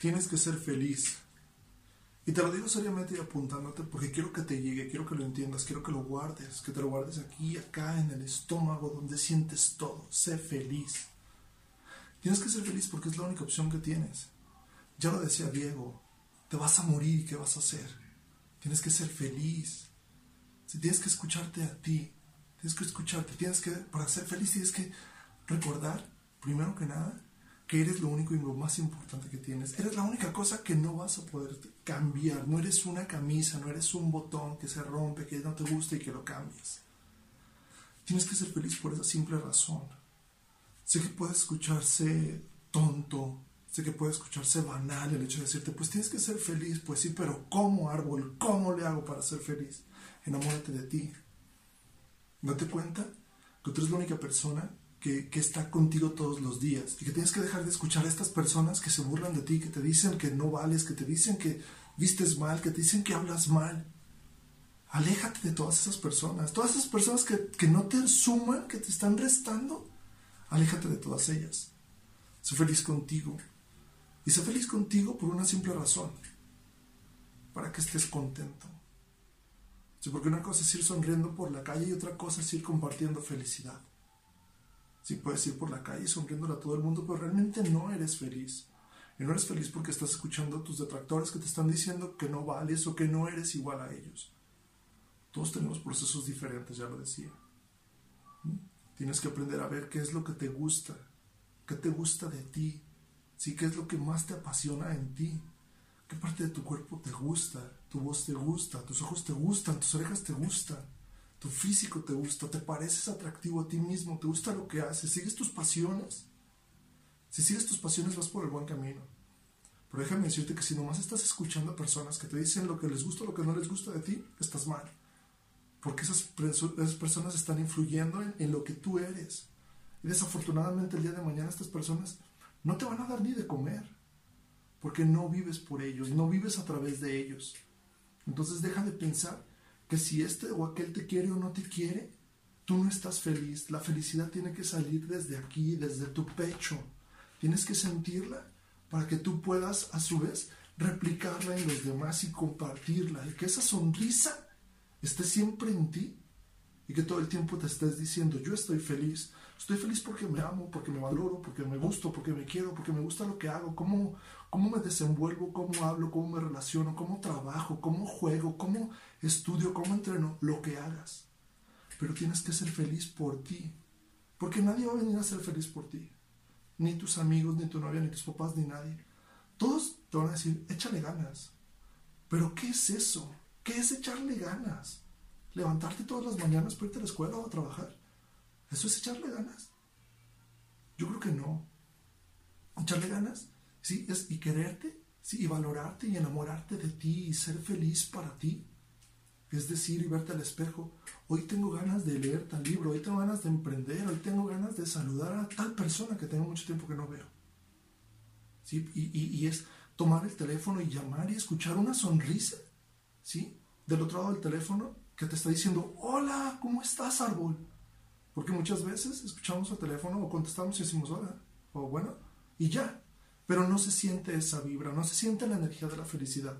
Tienes que ser feliz. Y te lo digo seriamente y apuntándote porque quiero que te llegue, quiero que lo entiendas, quiero que lo guardes, que te lo guardes aquí, acá, en el estómago, donde sientes todo. Sé feliz. Tienes que ser feliz porque es la única opción que tienes. Ya lo decía Diego, te vas a morir, ¿qué vas a hacer? Tienes que ser feliz. Si tienes que escucharte a ti, tienes que escucharte, tienes que, para ser feliz, tienes que recordar, primero que nada, que eres lo único y lo más importante que tienes. Eres la única cosa que no vas a poder cambiar. No eres una camisa, no eres un botón que se rompe, que no te gusta y que lo cambies. Tienes que ser feliz por esa simple razón. Sé que puede escucharse tonto, sé que puede escucharse banal el hecho de decirte, pues tienes que ser feliz, pues sí, pero ¿cómo árbol? ¿Cómo le hago para ser feliz? Enamórate de ti. Date cuenta que tú eres la única persona que, está contigo todos los días y que tienes que dejar de escuchar a estas personas que se burlan de ti, que te dicen que no vales, que te dicen que vistes mal, que te dicen que hablas mal. Aléjate de todas esas personas, todas esas personas que, que no te suman, que te están restando. Aléjate de todas ellas. Sé feliz contigo. Y sé feliz contigo por una simple razón. Para que estés contento. Sí, porque una cosa es ir sonriendo por la calle y otra cosa es ir compartiendo felicidad. Si puedes ir por la calle sonriéndole a todo el mundo, pero realmente no eres feliz. Y no eres feliz porque estás escuchando a tus detractores que te están diciendo que no vales o que no eres igual a ellos. Todos tenemos procesos diferentes, ya lo decía. ¿Mm? Tienes que aprender a ver qué es lo que te gusta, qué te gusta de ti, ¿sí? qué es lo que más te apasiona en ti, qué parte de tu cuerpo te gusta, tu voz te gusta, tus ojos te gustan, tus orejas te gustan tu físico te gusta, te pareces atractivo a ti mismo, te gusta lo que haces, sigues tus pasiones. Si sigues tus pasiones vas por el buen camino. Pero déjame decirte que si nomás estás escuchando a personas que te dicen lo que les gusta o lo que no les gusta de ti, estás mal. Porque esas, esas personas están influyendo en, en lo que tú eres. Y desafortunadamente el día de mañana estas personas no te van a dar ni de comer. Porque no vives por ellos, no vives a través de ellos. Entonces deja de pensar que si este o aquel te quiere o no te quiere, tú no estás feliz. La felicidad tiene que salir desde aquí, desde tu pecho. Tienes que sentirla para que tú puedas a su vez replicarla en los demás y compartirla. Y que esa sonrisa esté siempre en ti y que todo el tiempo te estés diciendo, yo estoy feliz. Estoy feliz porque me amo, porque me valoro, porque me gusto, porque me quiero, porque me gusta lo que hago, cómo, cómo me desenvuelvo, cómo hablo, cómo me relaciono, cómo trabajo, cómo juego, cómo estudio, cómo entreno, lo que hagas. Pero tienes que ser feliz por ti. Porque nadie va a venir a ser feliz por ti. Ni tus amigos, ni tu novia, ni tus papás, ni nadie. Todos te van a decir, échale ganas. Pero ¿qué es eso? ¿Qué es echarle ganas? ¿Levantarte todas las mañanas para irte a la escuela o a trabajar? ¿Eso es echarle ganas? Yo creo que no. Echarle ganas, sí, es y quererte, sí, y valorarte y enamorarte de ti y ser feliz para ti. Es decir, y verte al espejo, hoy tengo ganas de leer tal libro, hoy tengo ganas de emprender, hoy tengo ganas de saludar a tal persona que tengo mucho tiempo que no veo. ¿Sí? Y, es tomar el teléfono y llamar y escuchar una sonrisa, ¿sí? Del otro lado del teléfono que te está diciendo, hola, ¿cómo estás, árbol? Porque muchas veces escuchamos el teléfono o contestamos y decimos hola, o bueno, y ya. Pero no se siente esa vibra, no se siente la energía de la felicidad,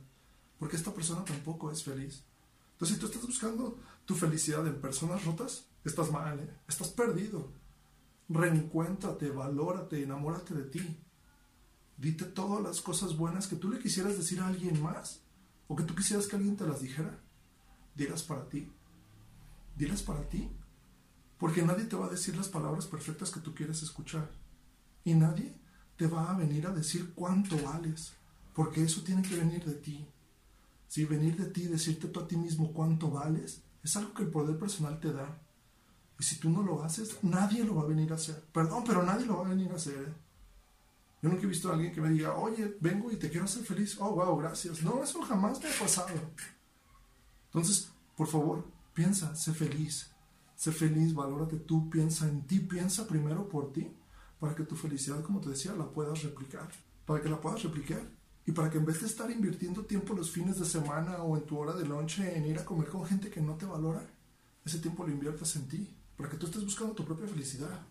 porque esta persona tampoco es feliz. Entonces, si tú estás buscando tu felicidad en personas rotas, estás mal, ¿eh? estás perdido. Reencuéntrate, valórate, enamórate de ti. Dite todas las cosas buenas que tú le quisieras decir a alguien más, o que tú quisieras que alguien te las dijera. Dilas para ti. Dilas para ti. Porque nadie te va a decir las palabras perfectas que tú quieres escuchar. Y nadie te va a venir a decir cuánto vales. Porque eso tiene que venir de ti. Si venir de ti, decirte tú a ti mismo cuánto vales, es algo que el poder personal te da. Y si tú no lo haces, nadie lo va a venir a hacer. Perdón, pero nadie lo va a venir a hacer. ¿eh? Yo nunca he visto a alguien que me diga, oye, vengo y te quiero hacer feliz. Oh, wow, gracias. No, eso jamás me ha pasado. Entonces, por favor, piensa, sé feliz. Sé feliz, valórate tú, piensa en ti, piensa primero por ti, para que tu felicidad, como te decía, la puedas replicar. Para que la puedas replicar y para que en vez de estar invirtiendo tiempo los fines de semana o en tu hora de lonche en ir a comer con gente que no te valora, ese tiempo lo inviertas en ti, para que tú estés buscando tu propia felicidad.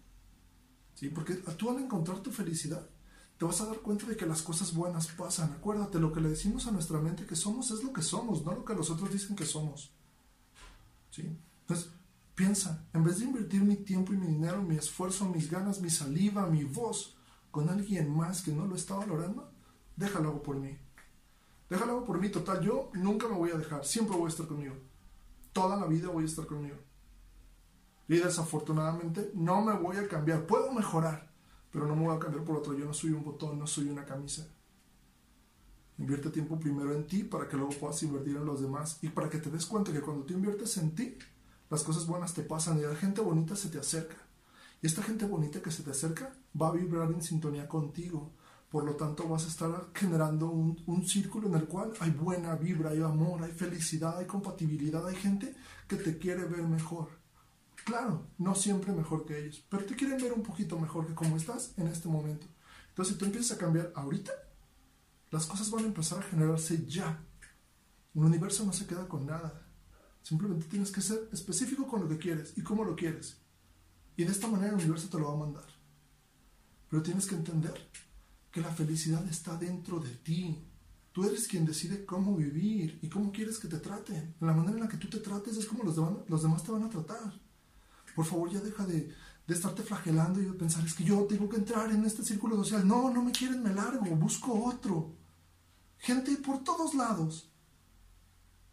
¿Sí? Porque tú al encontrar tu felicidad, te vas a dar cuenta de que las cosas buenas pasan. Acuérdate, lo que le decimos a nuestra mente que somos es lo que somos, no lo que los otros dicen que somos. ¿Sí? Entonces, piensa, en vez de invertir mi tiempo y mi dinero, mi esfuerzo, mis ganas, mi saliva, mi voz con alguien más que no lo está valorando, déjalo por mí. Déjalo por mí, total, yo nunca me voy a dejar, siempre voy a estar conmigo. Toda la vida voy a estar conmigo. Y desafortunadamente no me voy a cambiar. Puedo mejorar, pero no me voy a cambiar por otro. Yo no soy un botón, no soy una camisa. Invierte tiempo primero en ti para que luego puedas invertir en los demás y para que te des cuenta que cuando tú inviertes en ti, las cosas buenas te pasan y la gente bonita se te acerca. Y esta gente bonita que se te acerca va a vibrar en sintonía contigo. Por lo tanto, vas a estar generando un, círculo en el cual hay buena vibra, hay amor, hay felicidad, hay compatibilidad, hay gente que te quiere ver mejor. Claro, no siempre mejor que ellos, pero te quieren ver un poquito mejor que como estás en este momento. Entonces, si tú empiezas a cambiar ahorita, las cosas van a empezar a generarse ya. El universo no se queda con nada. Simplemente tienes que ser específico con lo que quieres y cómo lo quieres. Y de esta manera el universo te lo va a mandar. Pero tienes que entender que la felicidad está dentro de ti. Tú eres quien decide cómo vivir y cómo quieres que te traten. La manera en la que tú te trates es como los, los demás te van a tratar. Por favor, ya deja de, de estarte flagelando y de pensar, es que yo tengo que entrar en este círculo social. No, no me quieren, me largo, busco otro. Gente por todos lados.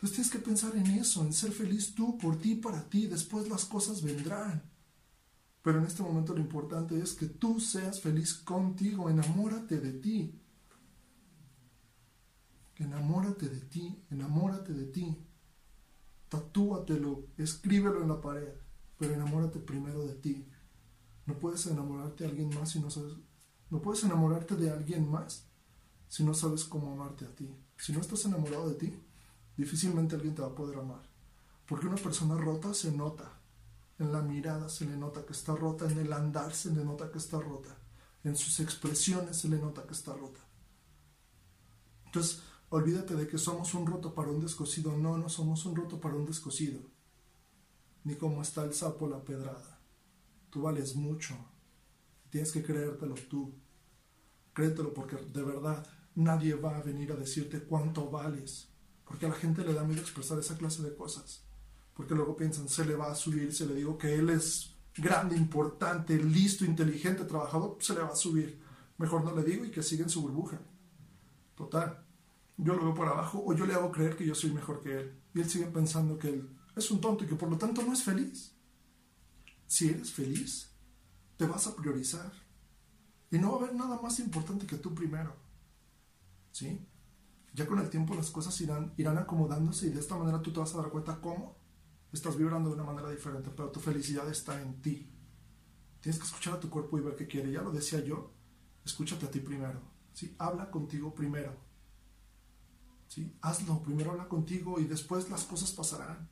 Entonces tienes que pensar en eso, en ser feliz tú, por ti, para ti. Después las cosas vendrán. Pero en este momento lo importante es que tú seas feliz contigo. Enamórate de ti. Enamórate de ti, enamórate de ti. Tatúatelo, escríbelo en la pared. Pero enamórate primero de ti. No puedes enamorarte de alguien más si no sabes. No puedes enamorarte de alguien más si no sabes cómo amarte a ti. Si no estás enamorado de ti, difícilmente alguien te va a poder amar. Porque una persona rota se nota. En la mirada se le nota que está rota, en el andar se le nota que está rota, en sus expresiones se le nota que está rota. Entonces, olvídate de que somos un roto para un descosido. No, no somos un roto para un descosido. Ni como está el sapo la pedrada. Tú vales mucho. Tienes que creértelo tú. Créetelo porque de verdad nadie va a venir a decirte cuánto vales, porque a la gente le da miedo expresar esa clase de cosas, porque luego piensan, se le va a subir, se le digo que él es grande, importante, listo, inteligente, trabajador, se le va a subir. Mejor no le digo y que siga en su burbuja. Total, yo lo veo por abajo o yo le hago creer que yo soy mejor que él. Y él sigue pensando que él es un tonto y que por lo tanto no es feliz. Si eres feliz, te vas a priorizar. Y no va a haber nada más importante que tú primero. ¿sí? Ya con el tiempo las cosas irán, irán acomodándose y de esta manera tú te vas a dar cuenta cómo estás vibrando de una manera diferente, pero tu felicidad está en ti. Tienes que escuchar a tu cuerpo y ver qué quiere. Ya lo decía yo, escúchate a ti primero. ¿sí? Habla contigo primero. ¿sí? Hazlo, primero habla contigo y después las cosas pasarán.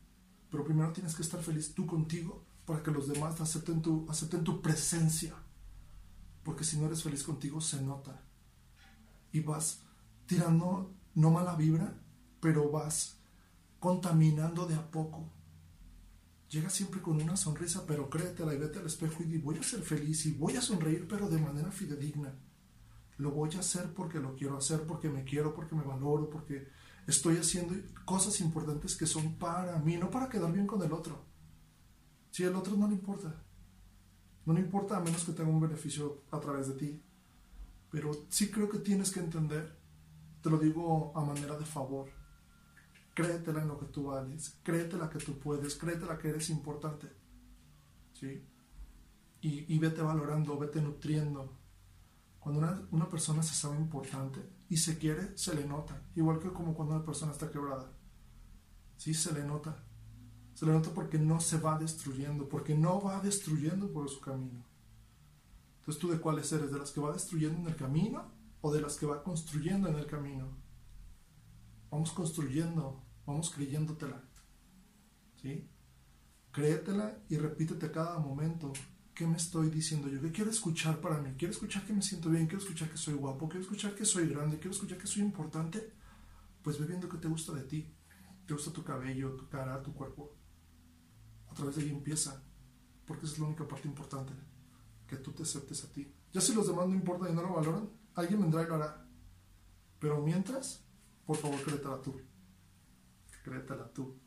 Pero primero tienes que estar feliz tú contigo para que los demás acepten tu, acepten tu presencia. Porque si no eres feliz contigo, se nota. Y vas tirando no mala vibra, pero vas contaminando de a poco. Llega siempre con una sonrisa, pero créetela y vete al espejo y di, voy a ser feliz y voy a sonreír, pero de manera fidedigna. Lo voy a hacer porque lo quiero hacer, porque me quiero, porque me valoro, porque estoy haciendo cosas importantes que son para mí, no para quedar bien con el otro. Si el otro no le importa, no le importa a menos que tenga un beneficio a través de ti. Pero sí creo que tienes que entender te lo digo a manera de favor. Créetela en lo que tú vales, créetela que tú puedes, créetela que eres importante. ¿Sí? Y, vete valorando, vete nutriendo. Cuando una, una, persona se sabe importante y se quiere, se le nota. Igual que como cuando una persona está quebrada. Sí, se le nota. Se le nota porque no se va destruyendo, porque no va destruyendo por su camino. Entonces, ¿tú de cuáles eres? ¿De las que va destruyendo en el camino o de las que va construyendo en el camino. Vamos construyendo, vamos creyéndotela. ¿Sí? Créetela y repítete cada momento. ¿Qué me estoy diciendo yo? ¿Qué quiero escuchar para mí? Quiero escuchar que me siento bien, quiero escuchar que soy guapo, quiero escuchar que soy grande, quiero escuchar que soy importante. Pues ve viendo que te gusta de ti. Te gusta tu cabello, tu cara, tu cuerpo. A través de ahí empieza. Porque esa es la única parte importante. Que tú te aceptes a ti. Ya si los demás no importan y no lo valoran, Alguien vendrá y lo hará. Pero mientras, por favor, créetela tú. Créetela tú.